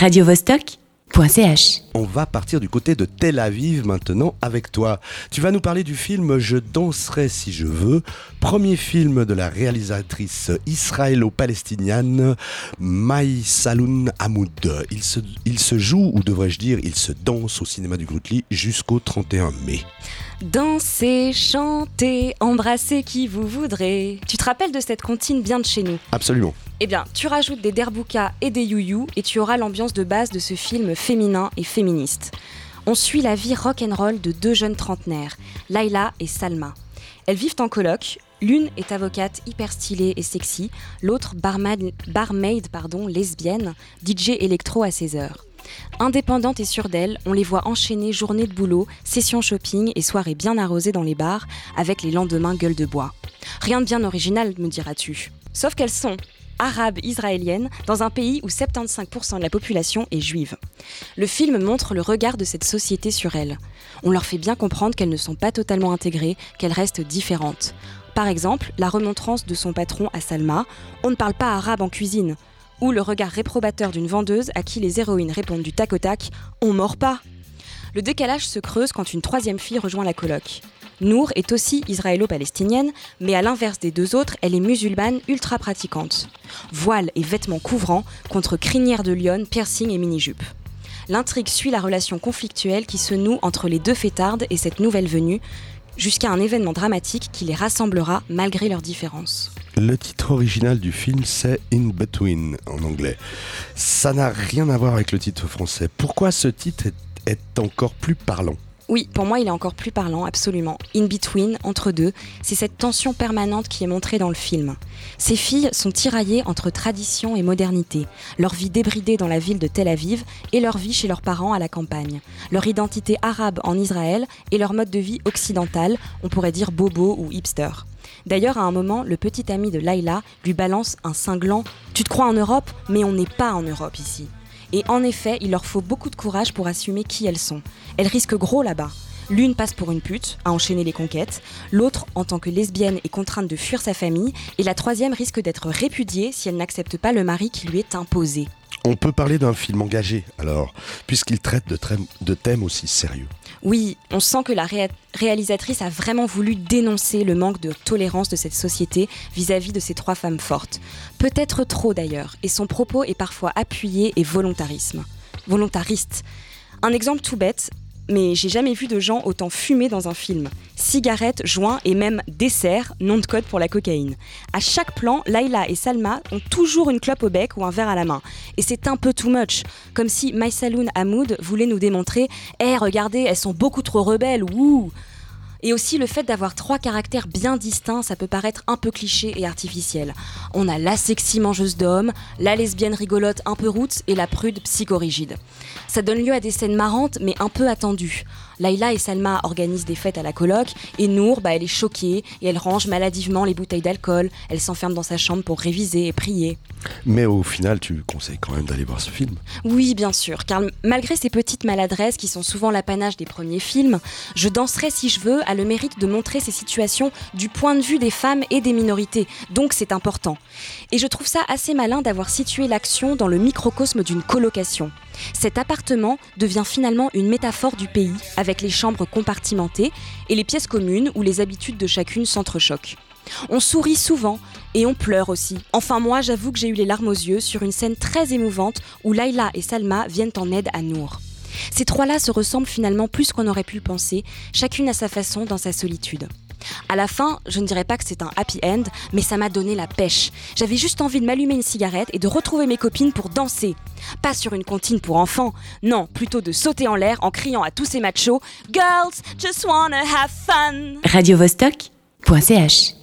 radiovostok.ch. On va partir du côté de Tel Aviv maintenant avec toi. Tu vas nous parler du film Je danserai si je veux, premier film de la réalisatrice israélo-palestinienne Maï Saloun Hamoud. Il se, il se joue, ou devrais-je dire, il se danse au cinéma du Grootly jusqu'au 31 mai. Dansez, chantez, embrassez qui vous voudrez. Tu te rappelles de cette comptine bien de chez nous? Absolument. Eh bien, tu rajoutes des derboukas et des youyou et tu auras l'ambiance de base de ce film féminin et féministe. On suit la vie rock'n'roll de deux jeunes trentenaires, Laila et Salma. Elles vivent en coloc. L'une est avocate hyper stylée et sexy, l'autre barmaid, pardon, lesbienne, DJ électro à 16 heures. Indépendantes et sûres d'elles, on les voit enchaîner journées de boulot, sessions shopping et soirées bien arrosées dans les bars, avec les lendemains gueule de bois. Rien de bien original, me diras-tu. Sauf qu'elles sont arabes israéliennes dans un pays où 75% de la population est juive. Le film montre le regard de cette société sur elles. On leur fait bien comprendre qu'elles ne sont pas totalement intégrées, qu'elles restent différentes. Par exemple, la remontrance de son patron à Salma On ne parle pas arabe en cuisine ou le regard réprobateur d'une vendeuse à qui les héroïnes répondent du tac au tac On mord pas Le décalage se creuse quand une troisième fille rejoint la coloc. Nour est aussi israélo-palestinienne, mais à l'inverse des deux autres, elle est musulmane ultra pratiquante. Voile et vêtements couvrants contre crinière de lionne, piercing et mini-jupe. L'intrigue suit la relation conflictuelle qui se noue entre les deux fêtardes et cette nouvelle venue, jusqu'à un événement dramatique qui les rassemblera malgré leurs différences. Le titre original du film, c'est In Between en anglais. Ça n'a rien à voir avec le titre français. Pourquoi ce titre est, est encore plus parlant? Oui, pour moi, il est encore plus parlant, absolument. In between, entre deux, c'est cette tension permanente qui est montrée dans le film. Ces filles sont tiraillées entre tradition et modernité, leur vie débridée dans la ville de Tel Aviv et leur vie chez leurs parents à la campagne, leur identité arabe en Israël et leur mode de vie occidental, on pourrait dire bobo ou hipster. D'ailleurs, à un moment, le petit ami de Laila lui balance un cinglant Tu te crois en Europe? Mais on n'est pas en Europe ici. Et en effet, il leur faut beaucoup de courage pour assumer qui elles sont. Elles risquent gros là-bas. L'une passe pour une pute, à enchaîner les conquêtes, l'autre, en tant que lesbienne, est contrainte de fuir sa famille, et la troisième risque d'être répudiée si elle n'accepte pas le mari qui lui est imposé. On peut parler d'un film engagé, alors, puisqu'il traite de, thèmes aussi sérieux. Oui, on sent que la ré réalisatrice a vraiment voulu dénoncer le manque de tolérance de cette société vis-à-vis -vis de ces trois femmes fortes. Peut-être trop d'ailleurs, et son propos est parfois appuyé et volontarisme. volontariste. Un exemple tout bête, mais j'ai jamais vu de gens autant fumer dans un film. Cigarettes, joints et même dessert, nom de code pour la cocaïne. À chaque plan, Laila et Salma ont toujours une clope au bec ou un verre à la main. Et c'est un peu too much. Comme si My Hamoud voulait nous démontrer Eh, regardez, elles sont beaucoup trop rebelles, wouh et aussi le fait d'avoir trois caractères bien distincts, ça peut paraître un peu cliché et artificiel. On a la sexy mangeuse d'hommes, la lesbienne rigolote un peu roots et la prude psychorigide. Ça donne lieu à des scènes marrantes mais un peu attendues. Laila et Salma organisent des fêtes à la coloc et Nour, bah, elle est choquée et elle range maladivement les bouteilles d'alcool. Elle s'enferme dans sa chambre pour réviser et prier. Mais au final, tu conseilles quand même d'aller voir ce film Oui, bien sûr, car malgré ces petites maladresses qui sont souvent l'apanage des premiers films, Je danserai si je veux a le mérite de montrer ces situations du point de vue des femmes et des minorités. Donc c'est important. Et je trouve ça assez malin d'avoir situé l'action dans le microcosme d'une colocation. Cet appartement devient finalement une métaphore du pays, avec les chambres compartimentées et les pièces communes où les habitudes de chacune s'entrechoquent. On sourit souvent et on pleure aussi. Enfin moi j'avoue que j'ai eu les larmes aux yeux sur une scène très émouvante où Laila et Salma viennent en aide à Nour. Ces trois-là se ressemblent finalement plus qu'on aurait pu le penser, chacune à sa façon dans sa solitude. À la fin, je ne dirais pas que c'est un happy end, mais ça m'a donné la pêche. J'avais juste envie de m'allumer une cigarette et de retrouver mes copines pour danser. Pas sur une comptine pour enfants, non, plutôt de sauter en l'air en criant à tous ces machos Girls, just wanna have fun. radiovostok.ch